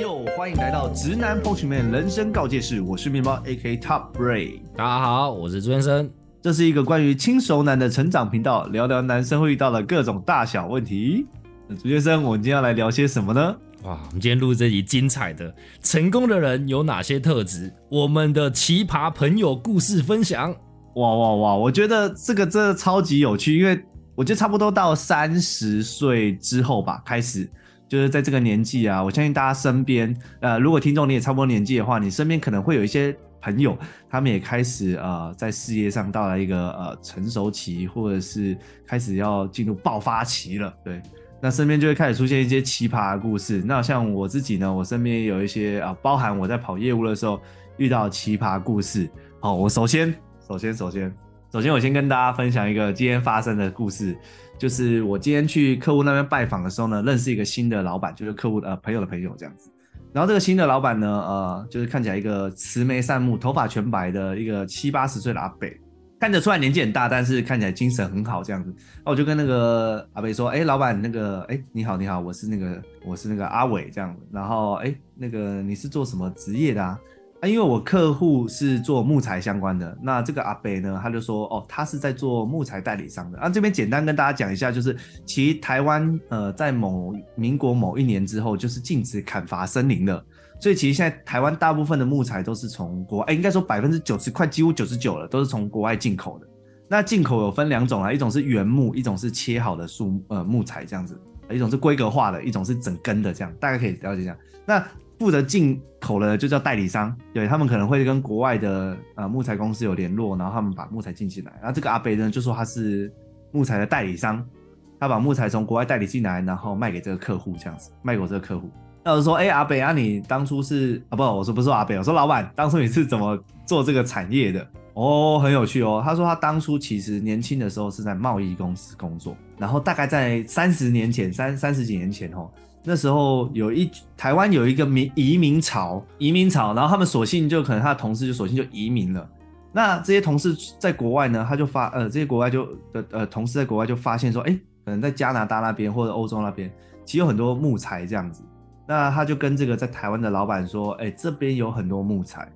呦，欢迎来到直男 p o 面人生告诫室，我是面包 AK Top Ray。大家好，我是朱先生。这是一个关于轻熟男的成长频道，聊聊男生会遇到的各种大小问题。那朱先生，我们今天要来聊些什么呢？哇，我们今天录这集精彩的，成功的人有哪些特质？我们的奇葩朋友故事分享。哇哇哇！我觉得这个真的超级有趣，因为我觉得差不多到三十岁之后吧，开始。就是在这个年纪啊，我相信大家身边，呃，如果听众你也差不多年纪的话，你身边可能会有一些朋友，他们也开始呃，在事业上到了一个呃成熟期，或者是开始要进入爆发期了。对，那身边就会开始出现一些奇葩的故事。那像我自己呢，我身边也有一些啊，包含我在跑业务的时候遇到奇葩故事。好，我首先，首先，首先，首先，我先跟大家分享一个今天发生的故事。就是我今天去客户那边拜访的时候呢，认识一个新的老板，就是客户呃朋友的朋友这样子。然后这个新的老板呢，呃，就是看起来一个慈眉善目、头发全白的一个七八十岁的阿北，看得出来年纪很大，但是看起来精神很好这样子。那我就跟那个阿北说：“哎，老板，那个，哎，你好，你好，我是那个，我是那个阿伟这样子。然后，哎，那个你是做什么职业的啊？”啊，因为我客户是做木材相关的，那这个阿北呢，他就说，哦，他是在做木材代理商的。啊，这边简单跟大家讲一下，就是其实台湾，呃，在某民国某一年之后，就是禁止砍伐森林的，所以其实现在台湾大部分的木材都是从国，哎，应该说百分之九十，快几乎九十九了，都是从国外进口的。那进口有分两种啊，一种是原木，一种是切好的树，呃，木材这样子，一种是规格化的，一种是整根的这样，大家可以了解一下。那负责进口的就叫代理商，对他们可能会跟国外的呃木材公司有联络，然后他们把木材进进来。然后这个阿北呢就说他是木材的代理商，他把木材从国外代理进来，然后卖给这个客户这样子，卖给我这个客户。那我说，哎，阿北啊，你当初是啊不，我说不是阿北，我说老板，当初你是怎么做这个产业的？哦，很有趣哦。他说他当初其实年轻的时候是在贸易公司工作，然后大概在三十年前，三三十几年前哦。那时候有一台湾有一个民移民潮，移民潮，然后他们索性就可能他的同事就索性就移民了。那这些同事在国外呢，他就发呃，这些国外就的呃同事在国外就发现说，哎，可能在加拿大那边或者欧洲那边，其实有很多木材这样子。那他就跟这个在台湾的老板说，哎，这边有很多木材，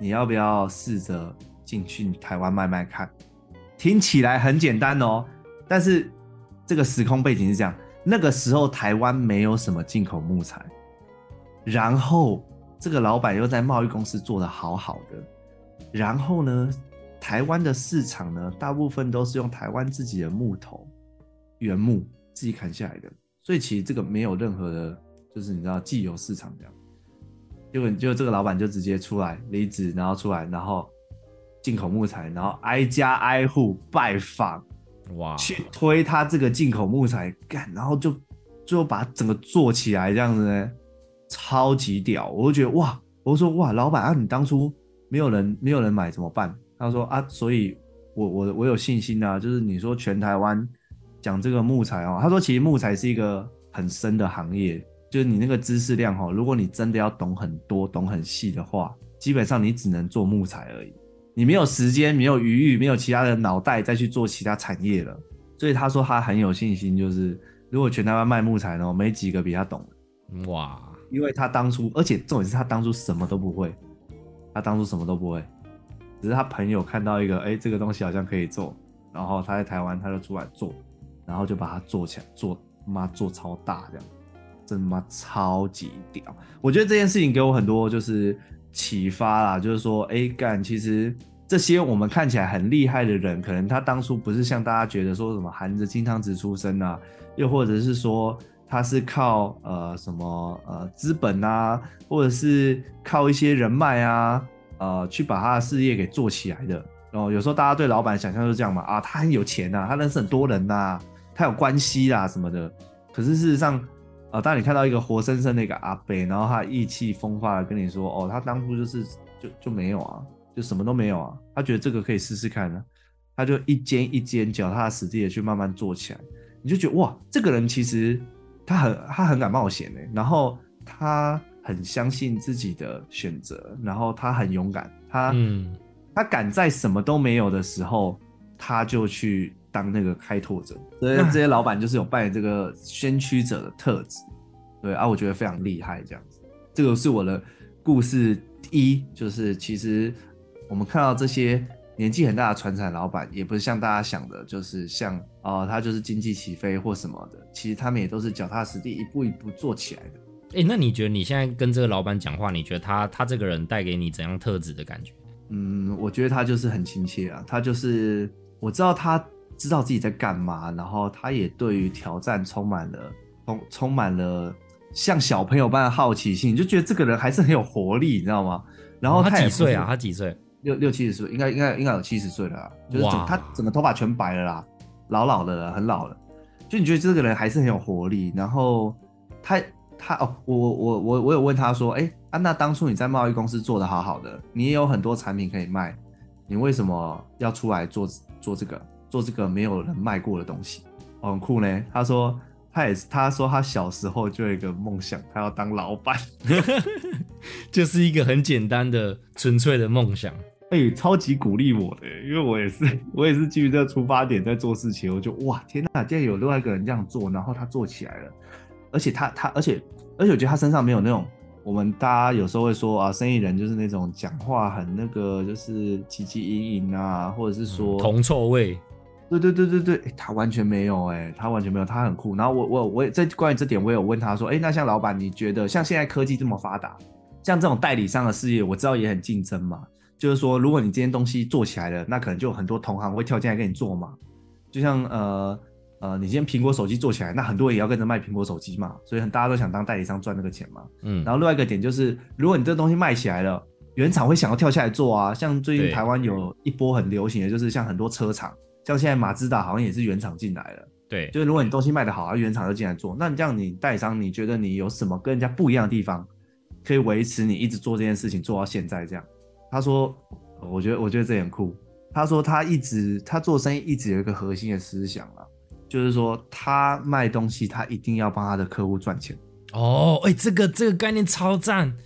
你要不要试着进去台湾卖卖看？听起来很简单哦，但是这个时空背景是这样。那个时候台湾没有什么进口木材，然后这个老板又在贸易公司做的好好的，然后呢，台湾的市场呢，大部分都是用台湾自己的木头原木自己砍下来的，所以其实这个没有任何的，就是你知道既有市场这样，结果就这个老板就直接出来离职，然后出来，然后进口木材，然后挨家挨户拜访。哇！去推他这个进口木材干，然后就最后把整个做起来这样子呢，超级屌！我就觉得哇，我说哇，老板啊，你当初没有人没有人买怎么办？他说啊，所以我我我有信心啊，就是你说全台湾讲这个木材哦，他说其实木材是一个很深的行业，就是你那个知识量哈，如果你真的要懂很多、懂很细的话，基本上你只能做木材而已。你没有时间，没有余裕，没有其他的脑袋再去做其他产业了，所以他说他很有信心，就是如果全台湾卖木材呢，没几个比他懂。哇！因为他当初，而且重点是他当初什么都不会，他当初什么都不会，只是他朋友看到一个，哎，这个东西好像可以做，然后他在台湾他就出来做，然后就把它做起来，做妈做超大这样，真妈超级屌！我觉得这件事情给我很多就是。启发啦，就是说，哎，干，其实这些我们看起来很厉害的人，可能他当初不是像大家觉得说什么含着金汤匙出生啊，又或者是说他是靠呃什么呃资本啊，或者是靠一些人脉啊，呃去把他的事业给做起来的。哦，有时候大家对老板想象就是这样嘛，啊，他很有钱呐，他认识很多人呐，他有关系啦什么的。可是事实上，啊！当你看到一个活生生的一个阿北，然后他意气风发的跟你说：“哦，他当初就是就就没有啊，就什么都没有啊。”他觉得这个可以试试看呢，他就一间一间脚踏实地的去慢慢做起来。你就觉得哇，这个人其实他很他很敢冒险呢，然后他很相信自己的选择，然后他很勇敢，他嗯，他敢在什么都没有的时候，他就去。当那个开拓者，所以这些老板就是有扮演这个先驱者的特质，对啊，我觉得非常厉害这样子。这个是我的故事一，就是其实我们看到这些年纪很大的船产老板，也不是像大家想的，就是像哦，他就是经济起飞或什么的，其实他们也都是脚踏实地，一步一步做起来的。哎，那你觉得你现在跟这个老板讲话，你觉得他他这个人带给你怎样特质的感觉？嗯，我觉得他就是很亲切啊，他就是我知道他知道自己在干嘛，然后他也对于挑战充满了充充满了像小朋友般的好奇心，就觉得这个人还是很有活力，你知道吗？然后他几岁啊？他几岁？六六七十岁，应该应该应该有七十岁了，就是整他整个头发全白了啦，老老的了，很老了。就你觉得这个人还是很有活力，然后他。他哦，我我我我有问他说，哎啊，娜当初你在贸易公司做的好好的，你也有很多产品可以卖，你为什么要出来做做这个做这个没有人卖过的东西？很酷呢。他说他也是，他说他小时候就有一个梦想，他要当老板，就是一个很简单的纯粹的梦想。哎，超级鼓励我的，因为我也是 我也是基于这个出发点在做事情，我就哇天哪，竟然有另外一个人这样做，然后他做起来了。而且他他而且而且我觉得他身上没有那种我们大家有时候会说啊，生意人就是那种讲话很那个就是唧唧营营啊，或者是说铜臭味。对对对对对，他完全没有哎，他完全没有，他很酷。然后我我我也在关于这点我有问他说，哎，那像老板你觉得像现在科技这么发达，像这种代理商的事业，我知道也很竞争嘛。就是说，如果你这件东西做起来了，那可能就很多同行会跳进来跟你做嘛。就像呃。呃，你今天苹果手机做起来，那很多人也要跟着卖苹果手机嘛，所以很大家都想当代理商赚那个钱嘛。嗯，然后另外一个点就是，如果你这个东西卖起来了，原厂会想要跳下来做啊。像最近台湾有一波很流行的，就是像很多车厂，像现在马自达好像也是原厂进来了。对，就是如果你东西卖得好，啊，原厂就进来做。那你这样，你代理商，你觉得你有什么跟人家不一样的地方，可以维持你一直做这件事情做到现在这样？他说，我觉得我觉得这很酷。他说他一直他做生意一直有一个核心的思想啊。就是说，他卖东西，他一定要帮他的客户赚钱。哦，哎，这个这个概念超赞，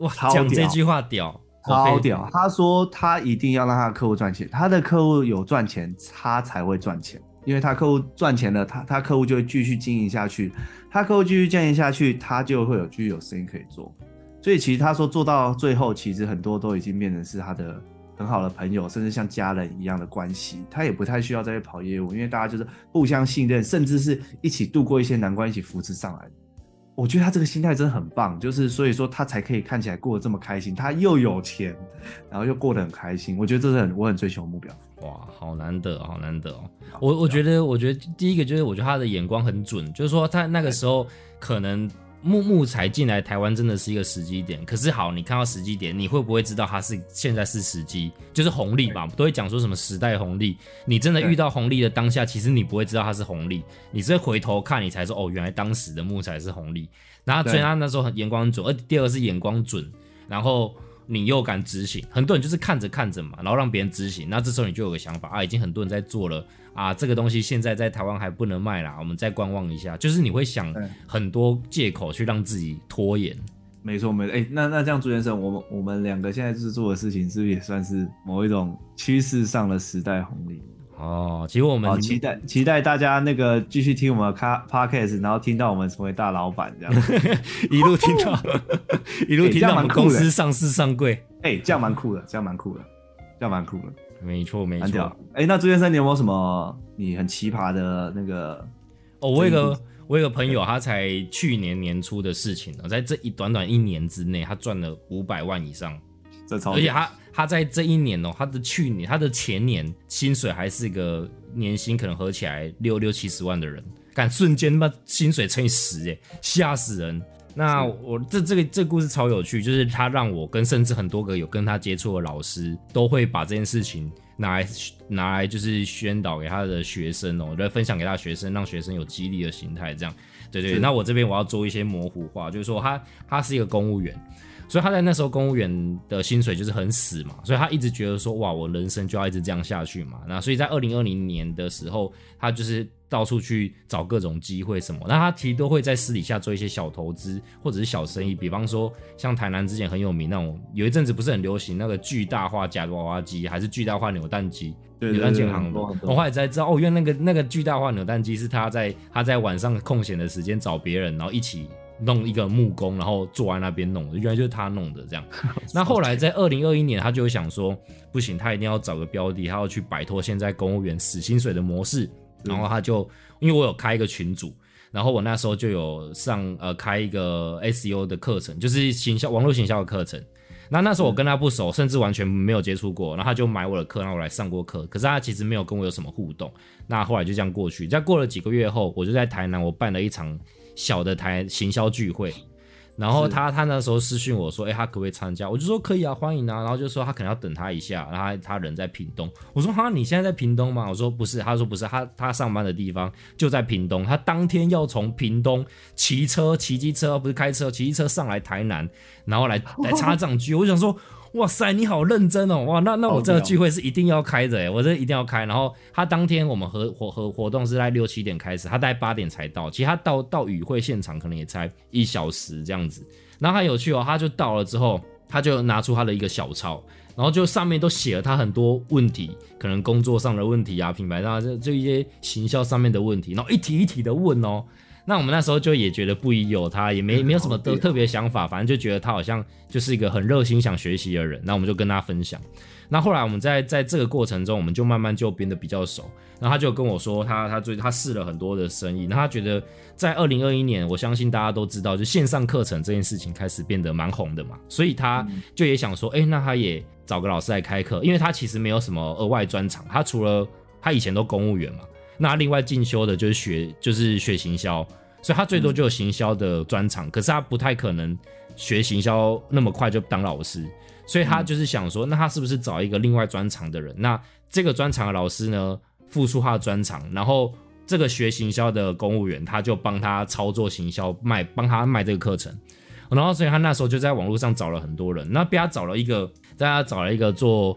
哇，讲这句话屌，超屌。他说他一定要让他的客户赚钱，他的客户有赚钱，他才会赚钱。因为他客户赚钱了，他他客户就会继续经营下去，他客户继续经营下去，他就会有继续有生意可以做。所以其实他说做到最后，其实很多都已经变成是他的。很好的朋友，甚至像家人一样的关系，他也不太需要再去跑业务，因为大家就是互相信任，甚至是一起度过一些难关，一起扶持上来。我觉得他这个心态真的很棒，就是所以说他才可以看起来过得这么开心，他又有钱，然后又过得很开心。我觉得这是很我很追求的目标。哇，好难得，好难得哦！我我觉得，我觉得第一个就是我觉得他的眼光很准，就是说他那个时候可能。木木材进来台湾真的是一个时机点，可是好，你看到时机点，你会不会知道它是现在是时机，就是红利吧？都会讲说什么时代红利，你真的遇到红利的当下，其实你不会知道它是红利，你只会回头看你才说哦，原来当时的木材是红利。然后所以他那时候眼光准，而第二个是眼光准，然后。你又敢执行，很多人就是看着看着嘛，然后让别人执行，那这时候你就有个想法啊，已经很多人在做了啊，这个东西现在在台湾还不能卖啦，我们再观望一下，就是你会想很多借口去让自己拖延。没错，没错，哎，那那这样朱先生，我们我们两个现在就是做的事情，是不是也算是某一种趋势上的时代红利？哦，其实我们期待期待大家那个继续听我们的 podcast，然后听到我们成为大老板这样，一路听到 一路听到我们公司上市上柜，哎，这样蛮酷的，这样蛮酷的，这样蛮酷的，没错没错。哎，那朱先生，你有没有什么你很奇葩的那个？哦，我有个我有个朋友，他才去年年初的事情呢，在这一短短一年之内，他赚了五百万以上，这超，而且他。他在这一年哦，他的去年、他的前年薪水还是一个年薪可能合起来六六七十万的人，敢瞬间把薪水乘以十，哎，吓死人！那我这这个这故事超有趣，就是他让我跟甚至很多个有跟他接触的老师，都会把这件事情拿来拿来就是宣导给他的学生哦，来分享给他的学生，让学生有激励的心态，这样对对。那我这边我要做一些模糊化，就是说他他是一个公务员。所以他在那时候公务员的薪水就是很死嘛，所以他一直觉得说哇，我人生就要一直这样下去嘛。那所以在二零二零年的时候，他就是到处去找各种机会什么。那他其实都会在私底下做一些小投资或者是小生意，比方说像台南之前很有名那种，有一阵子不是很流行那个巨大化夹娃娃机，还是巨大化扭蛋机？扭蛋建行。我后来才知道哦，原来那个那个巨大化扭蛋机是他在他在晚上空闲的时间找别人，然后一起。弄一个木工，然后坐在那边弄的，原来就是他弄的这样。那后来在二零二一年，他就想说，不行，他一定要找个标的，他要去摆脱现在公务员死薪水的模式。然后他就因为我有开一个群组，然后我那时候就有上呃开一个 SEO 的课程，就是行销网络行销的课程。那那时候我跟他不熟，甚至完全没有接触过，然后他就买我的课，然后我来上过课。可是他其实没有跟我有什么互动。那后来就这样过去。在过了几个月后，我就在台南，我办了一场小的台行销聚会。然后他他那时候私讯我说，哎，他可不可以参加？我就说可以啊，欢迎啊。然后就说他可能要等他一下，然后他人在屏东。我说哈，你现在在屏东吗？我说不是。他说不是，他他上班的地方就在屏东。他当天要从屏东骑车、骑机车，不是开车，骑机车上来台南，然后来来插 账剧。我想说。哇塞，你好认真哦！哇，那那我这个聚会是一定要开的哎，我这一定要开。然后他当天我们合活活活动是在六七点开始，他大概八点才到。其实他到到与会现场可能也才一小时这样子。然后他有趣哦，他就到了之后，他就拿出他的一个小抄，然后就上面都写了他很多问题，可能工作上的问题啊，品牌上这这一些行销上面的问题，然后一题一题的问哦。那我们那时候就也觉得不疑有他，也没没有什么特特别想法，反正就觉得他好像就是一个很热心想学习的人。那我们就跟他分享。那后来我们在在这个过程中，我们就慢慢就变得比较熟。然后他就跟我说，他他最他试了很多的生意，那他觉得在二零二一年，我相信大家都知道，就线上课程这件事情开始变得蛮红的嘛，所以他就也想说，哎，那他也找个老师来开课，因为他其实没有什么额外专长，他除了他以前都公务员嘛。那另外进修的就是学，就是学行销，所以他最多就有行销的专长，可是他不太可能学行销那么快就当老师，所以他就是想说，那他是不是找一个另外专长的人？那这个专长的老师呢，付出他的专长，然后这个学行销的公务员，他就帮他操作行销卖，帮他卖这个课程，然后所以他那时候就在网络上找了很多人，那被他找了一个，大家找了一个做。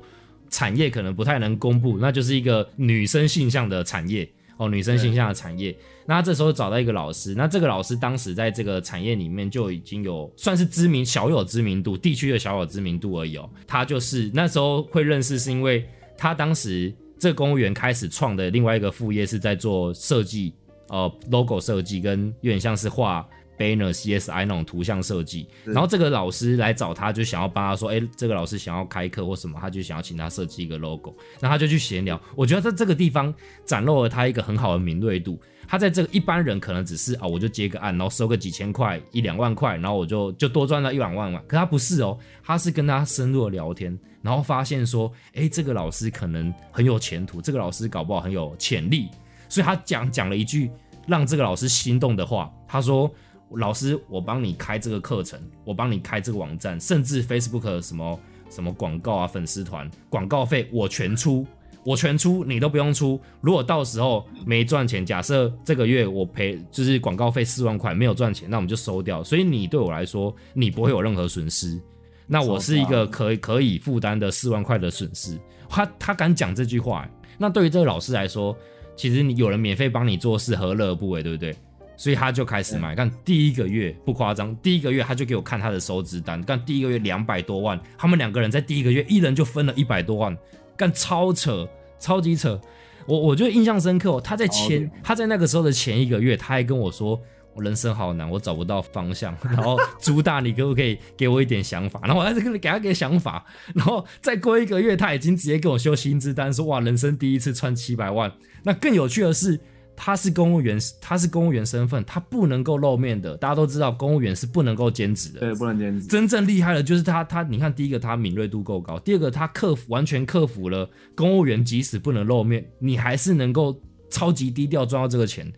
产业可能不太能公布，那就是一个女生性向的产业哦，女生性向的产业。那这时候找到一个老师，那这个老师当时在这个产业里面就已经有算是知名，小有知名度，地区的小有知名度而已哦。他就是那时候会认识，是因为他当时这个公务员开始创的另外一个副业是在做设计，呃，logo 设计跟有点像是画。Banner CSI 那种图像设计，然后这个老师来找他，就想要帮他说，哎，这个老师想要开课或什么，他就想要请他设计一个 logo，那他就去闲聊。我觉得在这个地方展露了他一个很好的敏锐度。他在这个一般人可能只是啊，我就接个案，然后收个几千块、一两万块，然后我就就多赚了一两万嘛。可他不是哦，他是跟他深入的聊天，然后发现说，哎，这个老师可能很有前途，这个老师搞不好很有潜力，所以他讲讲了一句让这个老师心动的话，他说。老师，我帮你开这个课程，我帮你开这个网站，甚至 Facebook 什么什么广告啊，粉丝团广告费我全出，我全出，你都不用出。如果到时候没赚钱，假设这个月我赔就是广告费四万块没有赚钱，那我们就收掉。所以你对我来说，你不会有任何损失。那我是一个可以可以负担的四万块的损失。他他敢讲这句话，那对于这个老师来说，其实你有人免费帮你做事，何乐而不为，对不对？所以他就开始买，看第一个月不夸张，第一个月他就给我看他的收支单，干第一个月两百多万，他们两个人在第一个月一人就分了一百多万，干超扯，超级扯，我我觉得印象深刻。他在前他在那个时候的前一个月，他还跟我说我人生好难，我找不到方向，然后朱大你可不可以给我一点想法？然后我在这里给他给想法，然后再过一个月，他已经直接给我修薪资单，说哇人生第一次赚七百万。那更有趣的是。他是公务员，他是公务员身份，他不能够露面的。大家都知道，公务员是不能够兼职的。对，不能兼职。真正厉害的，就是他，他，你看，第一个他敏锐度够高，第二个他克服完全克服了公务员即使不能露面，你还是能够超级低调赚到这个钱。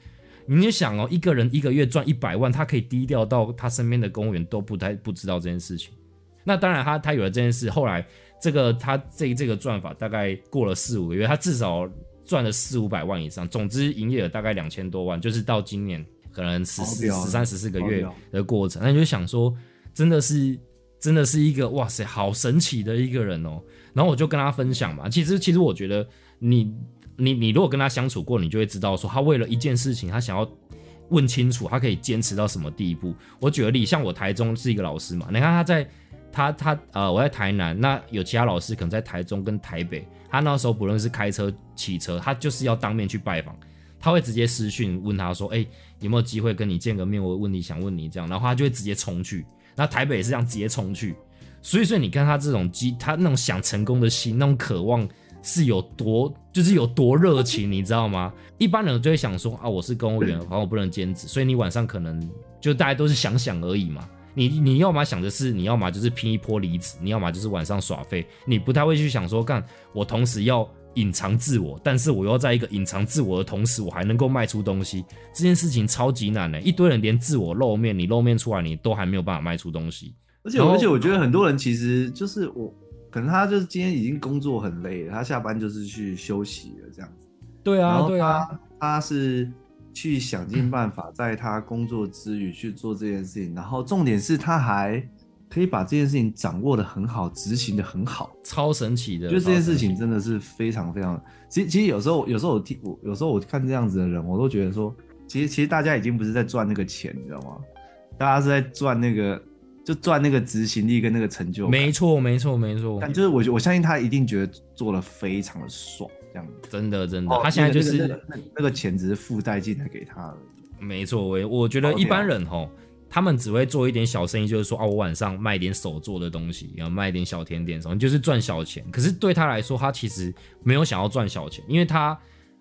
你就想哦，一个人一个月赚一百万，他可以低调到他身边的公务员都不太不知道这件事情。那当然，他他有了这件事，后来这个他这这个赚法大概过了四五个月，他至少。赚了四五百万以上，总之营业额大概两千多万，就是到今年可能十四、十三、十四个月的过程，那你就想说，真的是，真的是一个哇塞，好神奇的一个人哦。然后我就跟他分享嘛，其实其实我觉得你你你如果跟他相处过，你就会知道说，他为了一件事情，他想要问清楚，他可以坚持到什么地步。我举个例，像我台中是一个老师嘛，你看他在他他呃，我在台南，那有其他老师可能在台中跟台北。他那时候不论是开车、骑车，他就是要当面去拜访。他会直接私讯问他说：“哎、有没有机会跟你见个面？我问你想问你这样。”然后他就会直接冲去。那台北也是这样直接冲去。所以，说你看他这种机，他那种想成功的心，那种渴望是有多，就是有多热情，你知道吗？一般人就会想说啊，我是公务员，好像我不能兼职，所以你晚上可能就大家都是想想而已嘛。你你要么想的是，你要么就是拼一波离子，你要么就是晚上耍废，你不太会去想说，干我同时要隐藏自我，但是我要在一个隐藏自我的同时，我还能够卖出东西，这件事情超级难的、一堆人连自我露面，你露面出来，你都还没有办法卖出东西。而且而且我觉得很多人其实就是我，可能他就是今天已经工作很累了，他下班就是去休息了这样子。对啊，对啊，他他是去想尽办法在他工作之余去做这件事情，然后重点是他还可以把这件事情掌握的很好，执行的很好。超神奇的。我觉得这件事情真的是非常非常，其实其实有时候有时候我听我有时候我看这样子的人，我都觉得说，其实其实大家已经不是在赚那个钱，你知道吗？大家是在赚那个就赚那个执行力跟那个成就感。没错，没错，没错，但就是我我相信他一定觉得做的非常的爽，这样子。真的真的，哦他现在就那个是那个那个那个钱只是附带进来给他而已。没错，我我觉得一般人吼，他们只会做一点小生意，就是说啊，我晚上卖一点手做的东西，然后卖一点小甜点什么，就是赚小钱。可是对他来说，他其实没有想要赚小钱，因为他。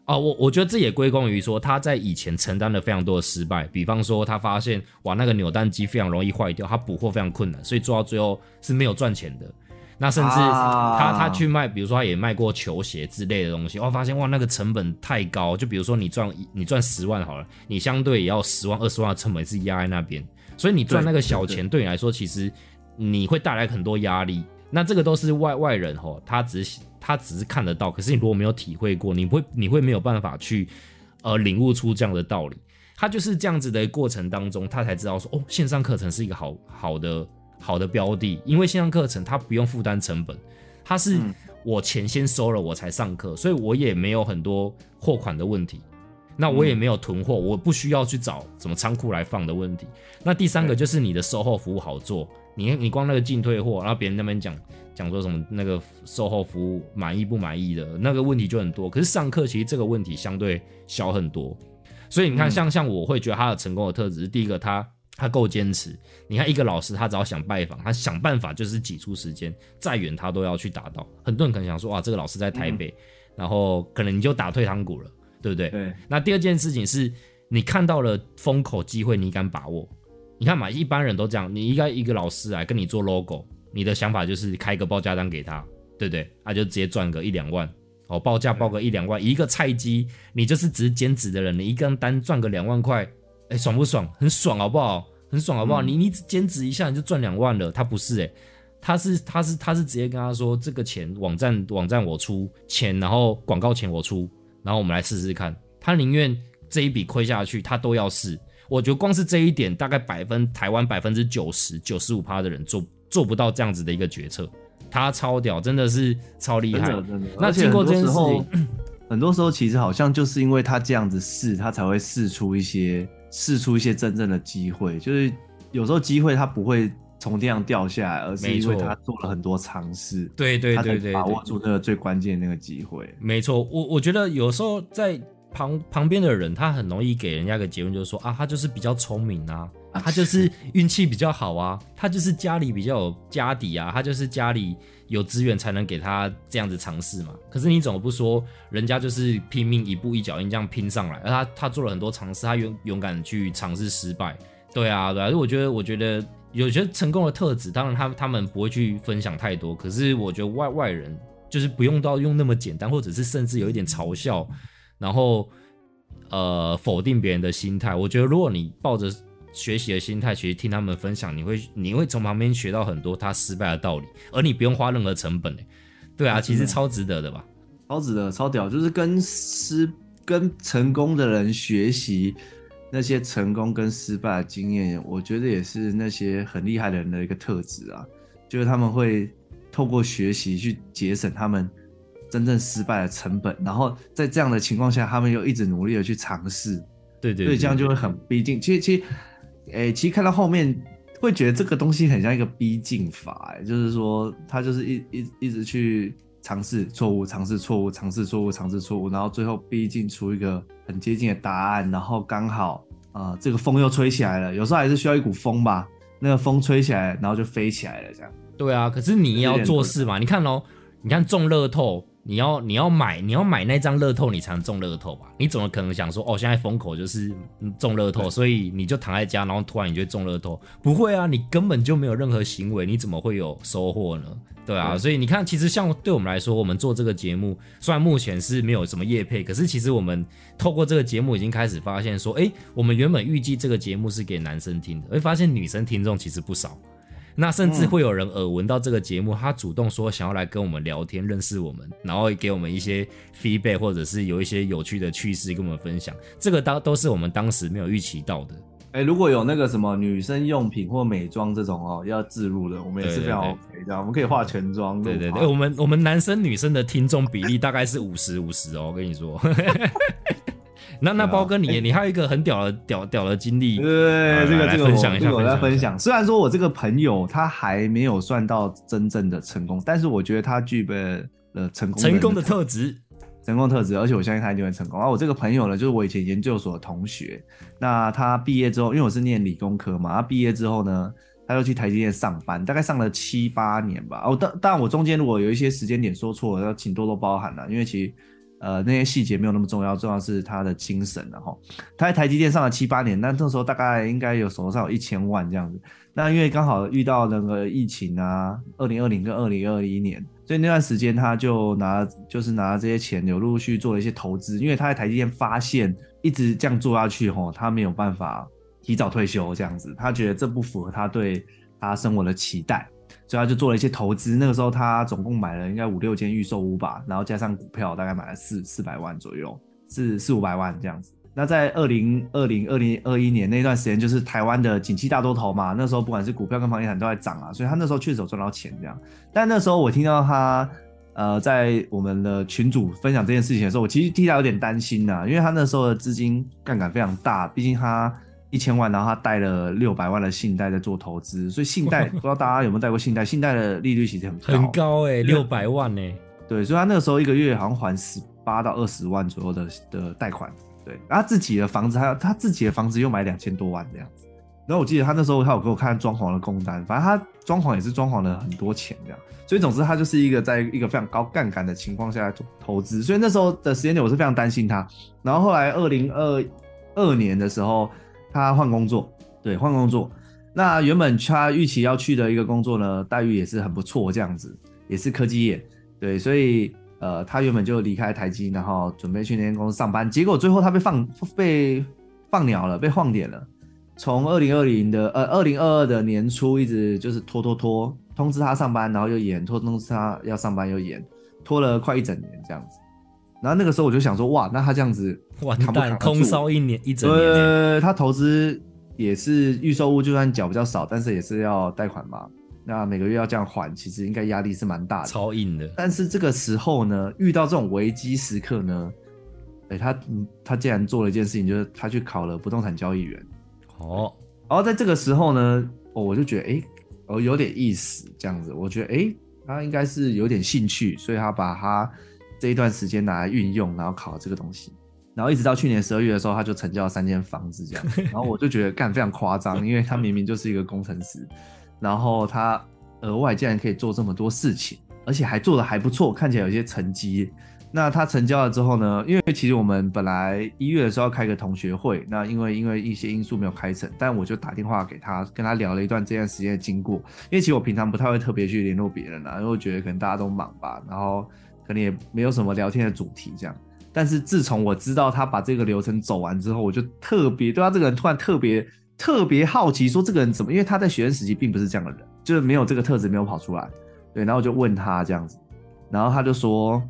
哦，我我觉得这也归功于说他在以前承担了非常多的失败，比方说他发现哇那个扭蛋机非常容易坏掉，他补货非常困难，所以做到最后是没有赚钱的。那甚至啊他他去卖，比如说他也卖过球鞋之类的东西，哦，发现哇那个成本太高，就比如说你赚你赚十万好了，你相对也要十万二十万的成本是压在那边，所以你赚那个小钱对你来说，其实你会带来很多压力。那这个都是外外人吼，他只是他只是看得到，可是你如果没有体会过，你会你会没有办法去呃领悟出这样的道理。他就是这样子的过程当中，他才知道说哦，线上课程是一个好好的好的标的，因为线上课程它不用负担成本，它是我钱先收了我才上课，所以我也没有很多货款的问题。那我也没有囤货，我不需要去找什么仓库来放的问题。那第三个就是你的售后服务好做，你你光那个进退货，然后别人那边讲讲说什么那个售后服务满意不满意的那个问题就很多。可是上课其实这个问题相对小很多，所以你看像像我会觉得他的成功的特质是第一个他。他够坚持，你看一个老师，他只要想拜访，他想办法就是挤出时间，再远他都要去达到。很多人可能想说，哇，这个老师在台北，然后可能你就打退堂鼓了，对不对？对，那第二件事情是你看到了风口机会，你敢把握？你看嘛，一般人都这样，你应该一个老师来跟你做 logo，你的想法就是开个报价单给他，对不对？他就直接赚个一两万，哦，报价报个一两万，一个菜鸡，你就是只是兼职的人，你一个单赚个两万块，哎，爽不爽？很爽，好不好？很爽，好不好？你你只兼职一下你就赚两万了，他不是哎、他是他是他是直接跟他说，这个钱网站网站我出钱，然后广告钱我出，然后我们来试试看。他宁愿这一笔亏下去，他都要试。我觉得光是这一点，大概百分台湾百分之九十九十五趴的人做做不到这样子的一个决策。他超屌，真的是超厉害。那经过这件事情，很多时候其实好像就是因为他这样子试，他才会试出一些试出一些真正的机会。就是有时候机会他不会从天上掉下来，而是因为他做了很多尝试，对对对把握，住那个最关键的那个机会。没错，我我觉得有时候在旁旁边的人，他很容易给人家一个结论，就是说啊，他就是比较聪明啊，啊他就是运气比较好啊，他就是家里比较有家底啊，他就是家里有资源才能给他这样子尝试嘛。可是你怎么不说，人家就是拼命一步一脚印这样拼上来，而他他做了很多尝试，他勇勇敢去尝试失败。对啊，对啊，我觉得我觉得有些成功的特质，当然他他们不会去分享太多，可是我觉得外外人就是不用到用那么简单，或者是甚至有一点嘲笑，然后呃否定别人的心态。我觉得如果你抱着学习的心态，其实听他们分享，你会你会从旁边学到很多他失败的道理，而你不用花任何成本欸对啊，其实超值得的吧？超值得，超屌，就是跟失跟成功的人学习那些成功跟失败的经验，我觉得也是那些很厉害的人的一个特质啊，就是他们会透过学习去节省他们真正失败的成本，然后在这样的情况下，他们又一直努力的去尝试，对对所以这样就会很逼近。其实其实，诶、其实看到后面会觉得这个东西很像一个逼近法、诶就是说他就是一一一直去尝试错误，尝试错误，尝试错误，尝试错误，然后最后逼近出一个很接近的答案，然后刚好啊、这个风又吹起来了，有时候还是需要一股风吧，那个风吹起来，然后就飞起来了，这样。对啊，可是你要做事嘛，你看哦，你看中乐透，你要你要买你要买那张乐透，你才能中乐透吧？你怎么可能想说哦，现在风口就是嗯中乐透，所以你就躺在家，然后突然你就中乐透？不会啊，你根本就没有任何行为，你怎么会有收获呢？对啊，所以你看，其实像对我们来说，我们做这个节目，虽然目前是没有什么业配，可是其实我们透过这个节目已经开始发现说，哎，我们原本预计这个节目是给男生听的，会发现女生听众其实不少。那甚至会有人耳闻到这个节目，他主动说想要来跟我们聊天，认识我们，然后给我们一些 feedback，或者是有一些有趣的趣事跟我们分享。这个当都是我们当时没有预期到的。哎、如果有那个什么女生用品或美妆这种哦，要自入的，我们也是非常 OK 的，我们可以化全妆。对对对，我们我们男生女生的听众比例大概是五十五十哦，我跟你说。那那包哥你你还有一个很屌的屌屌的经历，对，来来这个这个我分享一下我在分享。虽然说我这个朋友他还没有算到真正的成功，但是我觉得他具备了成功成功的特质。成功特质，而且我相信他一定会成功。然后我这个朋友呢，就是我以前研究所的同学，那他毕业之后，因为我是念理工科嘛，他毕业之后呢，他就去台积电上班，大概上了七八年吧。哦，当当然我中间如果有一些时间点说错了，要请多多包涵啦，因为其实。呃，那些细节没有那么重要，重要是他的精神然后他在台积电上了七八年，那那时候大概应该有手上有一千万这样子。那因为刚好遇到那个疫情啊，二零二零跟二零二一年，所以那段时间他就拿就是拿这些钱，有陆续续做了一些投资。因为他在台积电发现一直这样做下去吼，他没有办法提早退休这样子，他觉得这不符合他对他生活的期待。所以他就做了一些投资。那个时候他总共买了应该五六间预售屋吧，然后加上股票，大概买了四四百万左右，是四五百万这样子。那在二零二零二零二一年那段时间，就是台湾的景气大多头嘛，那时候不管是股票跟房地产都在涨啊，所以他那时候确实有赚到钱这样。但那时候我听到他呃在我们的群主分享这件事情的时候，我其实替他有点担心呐、因为他那时候的资金杠杆非常大，毕竟他一千万，然后他贷了六百万的信贷在做投资，所以信贷 不知道大家有没有贷过信贷，信贷的利率其实很高，很高哎、六百万呢、对，所以他那个时候一个月好像还十八到二十万左右的的贷款，对，然后他自己的房子还有他自己的房子又买两千多万这样子。然后我记得他那时候他有给我看装潢的工单，反正他装潢也是装潢了很多钱这样，所以总之他就是一个在一个非常高杠杆的情况下做投资，所以那时候的时间点我是非常担心他。然后后来二零二二年的时候，他换工作，对，换工作。那原本他预期要去的一个工作呢，待遇也是很不错，这样子，也是科技业，对，所以呃，他原本就离开台积，然后准备去那间公司上班，结果最后他被放被放鸟了，被晃点了。从二零二零的呃二零二二的年初一直就是拖拖拖，通知他上班，然后又延，拖通知他要上班又延，拖了快一整年这样子。然后那个时候我就想说，哇，那他这样子完蛋，空烧一年一整年、欸。呃，他投资也是预售屋，就算缴比较少，但是也是要贷款嘛。那每个月要这样还，其实应该压力是蛮大的。超硬的。但是这个时候呢，遇到这种危机时刻呢，哎、他嗯他竟然做了一件事情，就是他去考了不动产交易员。哦，然后在这个时候呢，哦，我就觉得，哎、哦，有点意思，这样子，我觉得，哎、他应该是有点兴趣，所以他把他这一段时间拿来运用，然后考这个东西，然后一直到去年十二月的时候，他就成交了三间房子这样，然后我就觉得干非常夸张，因为他明明就是一个工程师，然后他额外竟然可以做这么多事情，而且还做的还不错，看起来有些成绩。那他成交了之后呢？因为其实我们本来一月的时候要开个同学会，那因为因为一些因素没有开成，但我就打电话给他，跟他聊了一段这段时间的经过。因为其实我平常不太会特别去联络别人啦，因为我觉得可能大家都忙吧，然后可能也没有什么聊天的主题这样。但是自从我知道他把这个流程走完之后，我就特别对他这个人突然特别特别好奇，说这个人怎么？因为他在学生时期并不是这样的人，就是没有这个特质没有跑出来。对，然后我就问他这样子，然后他就说，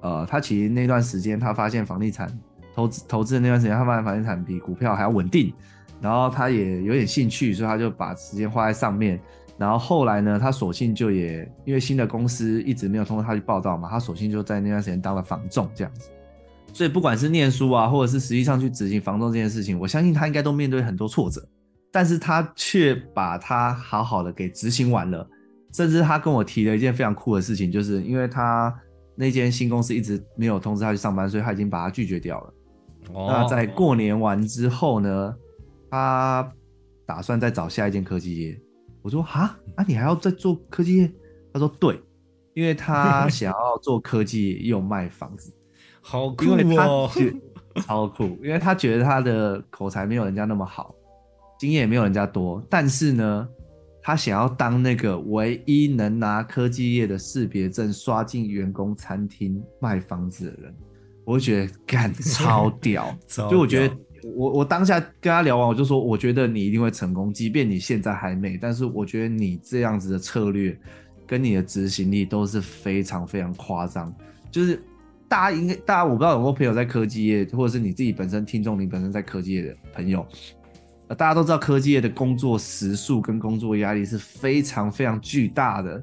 呃，他其实那段时间他发现房地产投资投资的那段时间，他发现房地产比股票还要稳定，然后他也有点兴趣，所以他就把时间花在上面。然后后来呢，他索性就也因为新的公司一直没有通过他去报道嘛，他索性就在那段时间当了房仲这样子。所以不管是念书啊，或者是实际上去执行房仲这件事情，我相信他应该都面对很多挫折，但是他却把他好好的给执行完了。甚至他跟我提了一件非常酷的事情，就是因为他那间新公司一直没有通知他去上班，所以他已经把他拒绝掉了。哦那在过年完之后呢，他打算再找下一间科技业。我说哈，啊你还要再做科技业？他说对，因为他 想要做科技业又卖房子，好酷。因为他哦，超酷，因为他觉得他的口才没有人家那么好，经验也没有人家多，但是呢，他想要当那个唯一能拿科技业的识别证刷进员工餐厅卖房子的人，我就觉得干 超屌，超。就我觉得屌我我当下跟他聊完，我就说，我觉得你一定会成功，即便你现在还没，但是我觉得你这样子的策略跟你的执行力都是非常非常夸张。就是大家应该，大家我不知道有没有朋友在科技业，或者是你自己本身听众，你本身在科技业的朋友，呃，大家都知道科技业的工作时数跟工作压力是非常非常巨大的。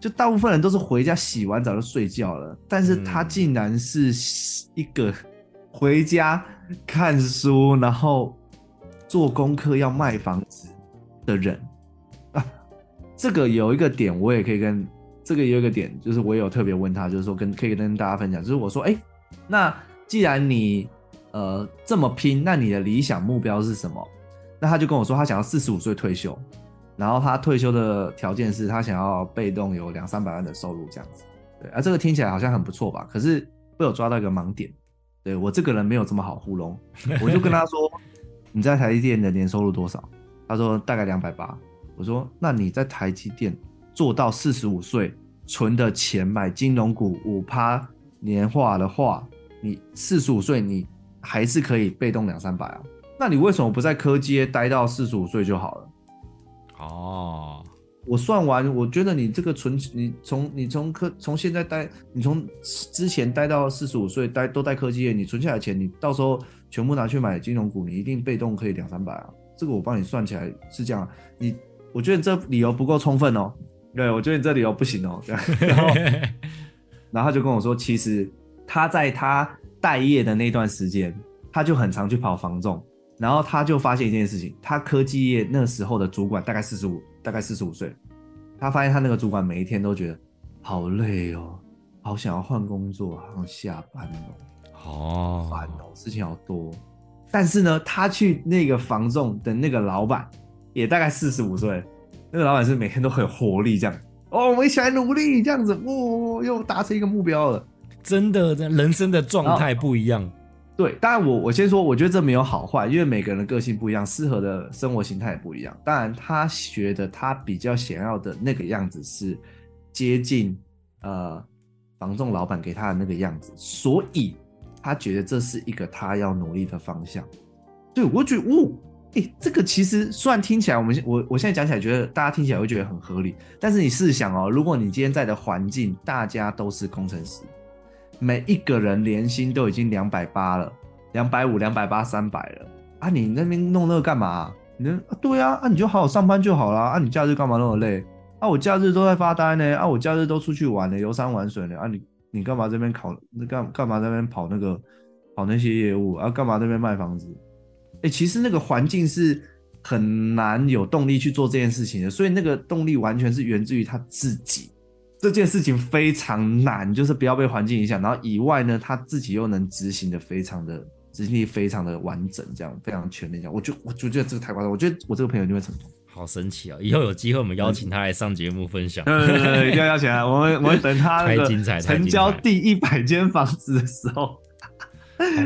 就大部分人都是回家洗完澡就睡觉了，但是他嗯竟然是一个回家看书，然后做功课要卖房子的人啊。这个有一个点，我也可以跟这个有一个点，就是我有特别问他，就是说跟可以跟大家分享，就是我说，哎、那既然你呃这么拼，那你的理想目标是什么？那他就跟我说，他想要四十五岁退休，然后他退休的条件是他想要被动有两三百万的收入这样子。对啊，这个听起来好像很不错吧？可是被我抓到一个盲点，对我这个人没有这么好糊弄，我就跟他说，你在台积电的年收入多少？他说大概两百八。我说那你在台积电做到四十五岁，存的钱买金融股五趴年化的话，你四十五岁你还是可以被动两三百啊。那你为什么不在科技业待到四十五岁就好了？哦，我算完，我觉得你这个存，你从你从科从现在待，你从之前待到四十五岁待都待科技业，你存下来钱，你到时候全部拿去买金融股，你一定被动可以两三百啊。这个我帮你算起来是这样，你我觉得你这理由不够充分哦。对，我觉得你这理由不行哦。这样，然后然后他就跟我说，其实他在他待业的那段时间，他就很常去跑房仲，然后他就发现一件事情，他科技业那时候的主管大概四十五，大概四十五岁，他发现他那个主管每一天都觉得好累哦，好想要换工作，好想下班哦，哦，烦哦，事情好多。但是呢，他去那个房仲的那个老板也大概四十五岁，那个老板是每天都很活力，这样哦，我们一起来努力，这样子，哦，又达成一个目标了。真的人生的状态不一样。对，当然我我先说，我觉得这没有好坏，因为每个人的个性不一样，适合的生活形态也不一样。当然，他觉得他比较想要的那个样子是接近呃房仲老板给他的那个样子，所以他觉得这是一个他要努力的方向。对我觉得，哦，诶、这个其实虽然听起来，我们我我现在讲起来，觉得大家听起来会觉得很合理，但是你试想哦，如果你今天在的环境，大家都是工程师，每一个人年薪都已经两百八了，两百五、两百八、三百了啊！你那边弄那个干嘛、你、啊、对啊，啊你就好好上班就好啦。啊！你假日干嘛那么累？啊，我假日都在发呆呢，啊，我假日都出去玩呢，游山玩水呢，啊你你干嘛这边考那干干嘛这边跑那个跑那些业务啊？干嘛这边卖房子？哎、其实那个环境是很难有动力去做这件事情的，所以那个动力完全是源自于他自己。这件事情非常难，就是不要被环境影响。然后以外呢，他自己又能执行的非常的执行力非常的完整，这样非常全面。这样，我就我就觉得这个太夸张。我觉得我这个朋友一定会成功。好神奇啊！以后有机会我们邀请他来上节目分享。对 对对，一定要邀请他。我们我们等他那个成交第一百间房子的时候，好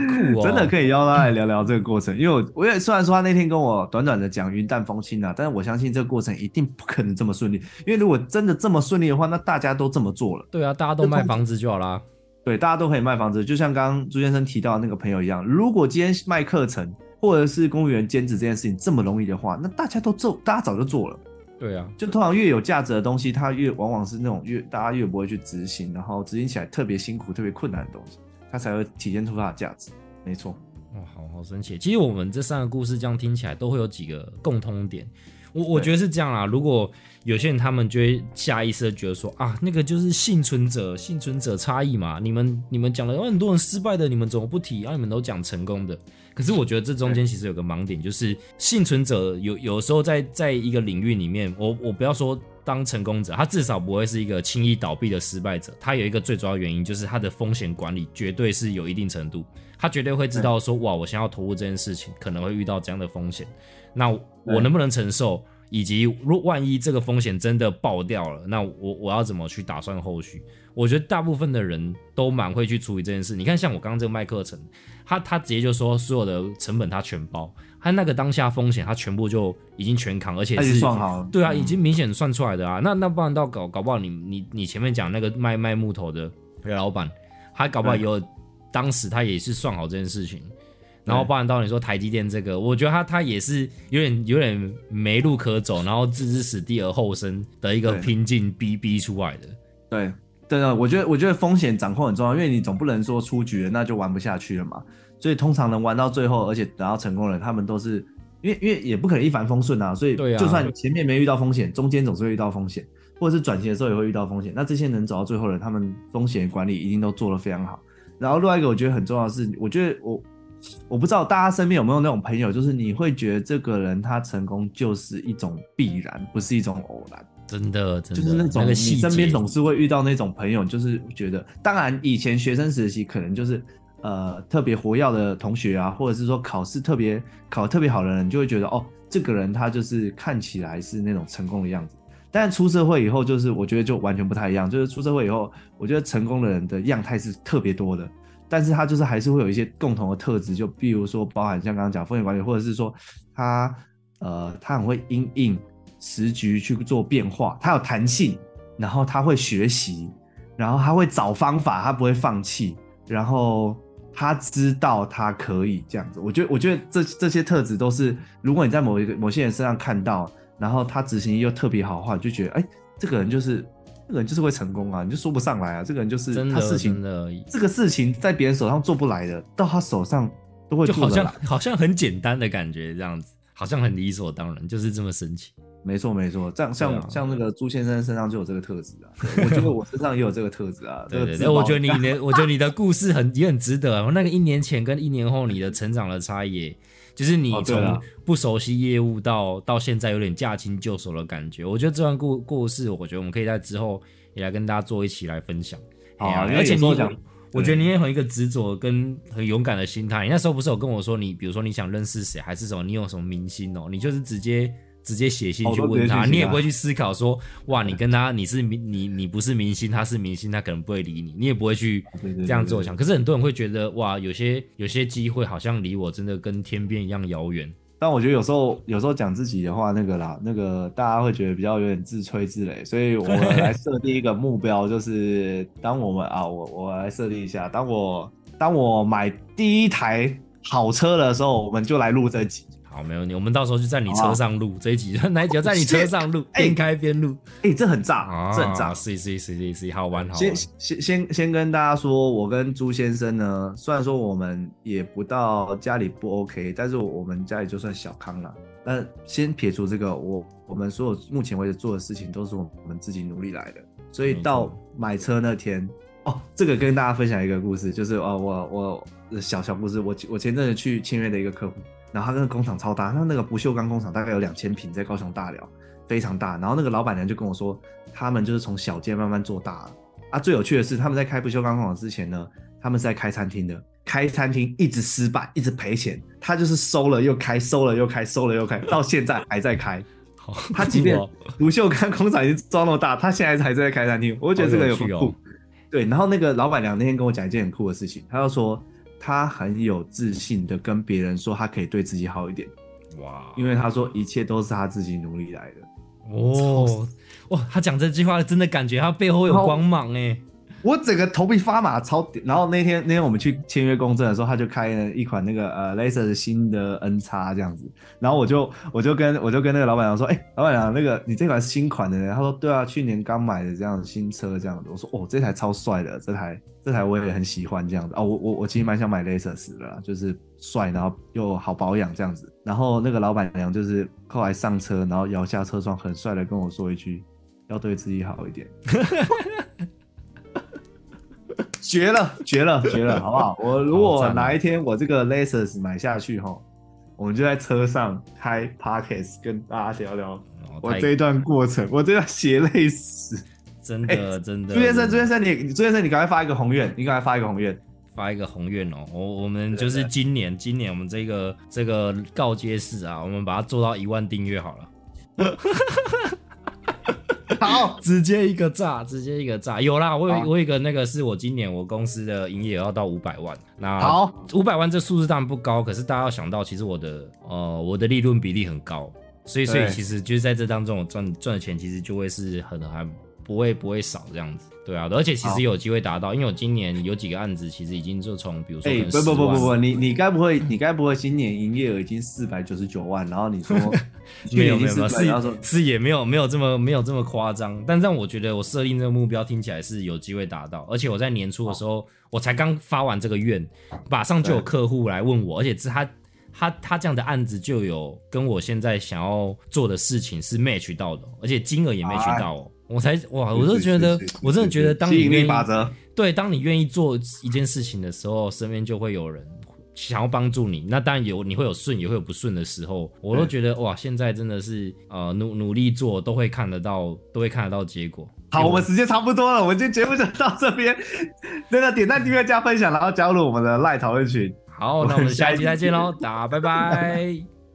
酷哦！真的可以邀他来聊聊这个过程。因为我我也虽然说他那天跟我短短的讲云淡风轻啊，但是我相信这个过程一定不可能这么顺利。因为如果真的这么顺利的话，那大家都这么做了。对啊，大家都卖房子就好啦。对，大家都可以卖房子，就像刚刚朱先生提到的那个朋友一样，如果今天卖课程或者是公务员兼职这件事情这么容易的话，那大家都做，大家早就做了。对啊，就通常越有价值的东西，它越往往是那种越大家越不会去执行，然后执行起来特别辛苦、特别困难的东西，它才会体现出它的价值。没错，哇，好好神奇。其实我们这三个故事这样听起来都会有几个共通点。我我觉得是这样啦。如果有些人他们就会下意识的觉得说啊，那个就是幸存者幸存者差异嘛。你们你们讲了有很多人失败的，你们怎么不提？啊，你们都讲成功的。可是我觉得这中间其实有个盲点，就是幸存者有有时候在在一个领域里面，我我不要说当成功者，他至少不会是一个轻易倒闭的失败者。他有一个最主要原因就是他的风险管理绝对是有一定程度，他绝对会知道说，哇，我想要投入这件事情可能会遇到这样的风险，那我能不能承受？以及如万一这个风险真的爆掉了，那我我要怎么去打算后续？我觉得大部分的人都蛮会去处理这件事。你看，像我刚刚这个卖课程，他他直接就说所有的成本他全包，他那个当下风险他全部就已经全扛，而且是算好，对啊，已经明显算出来的啊。那那不然到搞搞不好你你你前面讲那个卖卖木头的老板，他搞不好有当时他也是算好这件事情。然后，包含到你说台积电这个，我觉得他他也是有点有点没路可走，然后置之死地而后生的一个拼劲逼逼出来的。对，对啊，我觉得我觉得风险掌控很重要，因为你总不能说出局了那就玩不下去了嘛。所以通常能玩到最后，而且等到成功了，他们都是因为因为也不可能一帆风顺啊。所以就算前面没遇到风险，中间总是会遇到风险，或者是转型的时候也会遇到风险。那这些能走到最后的，他们风险管理一定都做得非常好。然后另外一个我觉得很重要的是，我觉得我。我不知道大家身边有没有那种朋友，就是你会觉得这个人他成功就是一种必然，不是一种偶然。真的，真的，就是那种你身边总是会遇到那种朋友，就是觉得，当然以前学生时期可能就是呃特别活跃的同学啊，或者是说考试特别考特别好的人，就会觉得哦，这个人他就是看起来是那种成功的样子。但出社会以后，就是我觉得就完全不太一样。就是出社会以后，我觉得成功的人的样态是特别多的。但是他就是还是会有一些共同的特质，就比如说包含像刚刚讲风险管理，或者是说他呃他很会因应时局去做变化，他有弹性，然后他会学习，然后他会找方法，他不会放弃，然后他知道他可以这样子。我觉得我觉得这这些特质都是，如果你在某一个某些人身上看到，然后他执行力又特别好的话，你就觉得哎，这个人就是。这个人就是会成功啊，你就说不上来啊。这个人就是他事情的这个事情在别人手上做不来的，到他手上都会就好像好像很简单的感觉，这样子好像很理所当然，就是这么神奇。没错没错，这样像像那个朱先生身上就有这个特质啊。我觉得我身上也有这个特质啊。对对对，我觉得你的我觉得你的故事很也很值得。啊。那个一年前跟一年后你的成长的差异。就是你从不熟悉业务到到现在有点驾轻就熟的感觉，我觉得这段故故事，我觉得我们可以在之后也来跟大家做一起来分享。好，而且你，我觉得你也很一个执着跟很勇敢的心态。你那时候不是有跟我说，你比如说你想认识谁，还是什么，你有什么明星哦，你就是直接。直接写信去问他，你也不会去思考说，哇，你跟他你是明你你不是明星，他是明星，他可能不会理你，你也不会去这样做想。可是很多人会觉得，哇，有些有些机会好像离我真的跟天边一样遥远。但我觉得有时候有时候讲自己的话，那个啦，那个大家会觉得比较有点自吹自擂，所以我来设定一个目标，就是 当我们啊，我我来设定一下，当我当我买第一台好车的时候，我们就来录这集。好，没问题。我们到时候 就在你车上录这一集，哪一集在你车上录，边开边录。哎，这很炸，这很炸。C C C C C，好玩好玩。先先先先跟大家说，我跟朱先生呢，虽然说我们也不到家里不 OK，但是我们家里就算小康了。但先撇除这个，我我们所有目前为止做的事情都是我们自己努力来的。所以到买车那天，哦，这个跟大家分享一个故事，就是哦，我我小小故事，我我前阵子去签约的一个客户。然后他那个工厂超大，他那个不锈钢工厂大概有两千平，在高雄大寮，非常大。然后那个老板娘就跟我说，他们就是从小件慢慢做大。啊，最有趣的是，他们在开不锈钢工厂之前呢，他们是在开餐厅的，开餐厅一直失败，一直赔钱。他就是收了又开，收了又开，收了又开，到现在还在开。他即便不锈钢工厂已经装那么大，他现在还在开餐厅。我觉得这个有酷。对，然后那个老板娘那天跟我讲一件很酷的事情，他就说。他很有自信的跟别人说，他可以对自己好一点，哇！因为他说一切都是他自己努力来的。哦，哇！他讲这句话真的感觉他背后有光芒哎。我整个头皮发麻，超。然后那天那天我们去签约公证的时候，他就开了一款那个呃 Laser 的新的 N 叉这样子。然后我就我就跟我就跟那个老板娘说，哎，老板娘，那个你这款是新款的？他说，对啊，去年刚买的这样新车这样子。我说，哦，这台超帅的，这台这台我也很喜欢这样子。哦，我我我其实蛮想买 Laser 的，就是帅，然后又好保养这样子。然后那个老板娘就是后来上车，然后摇下车窗，很帅的跟我说一句，要对自己好一点。绝了，绝了，绝了，好不好？我如果哪一天我这个 Lasers 买下去哈，我们就在车上开 podcast 跟大家聊聊我这一段过程，我这段血泪史。真的真的，朱先生，朱先生，你朱先生，你赶快发一个宏愿，你赶快发一个宏愿。发一个宏愿哦，我我们就是今年今年我们这个这个告诫式啊，我们把它做到一万订阅好了。好，直接一个炸，直接一个炸，有啦，我有好。我有一个那个是我今年我公司的营业额要到五百万，那好，五百万这数字当然不高，可是大家要想到，其实我的呃我的利润比例很高，所以所以其实就是在这当中我赚赚的钱其实就会是很还不会不会少这样子，对啊，而且其实有机会达到，因为我今年有几个案子其实已经就从比如说哎、可能10万不不不不不，你你该不会你该不会今年营业额已经四百九十九万，然后你说 没有没有没有400然后说是是也没有没有这么没有这么夸张，但让我觉得我设定这个目标听起来是有机会达到，而且我在年初的时候我才刚发完这个愿，马上就有客户来问我，而且是他他他这样的案子就有跟我现在想要做的事情是 match 到的，而且金额也 match 到哦，我才哇，我就觉得我真的觉得当你对，当你愿意做一件事情的时候，身边就会有人想要帮助你。那当然有，你会有顺，也会有不顺的时候。我都觉得哇，现在真的是呃努努力做，都会看得到，都会看得到结果。好，我们时间差不多了，我们今天节目就到这边。真的点赞、订阅、加分享，然后加入我们的赖讨论群。好，那我们下一集再见喽，大家拜拜。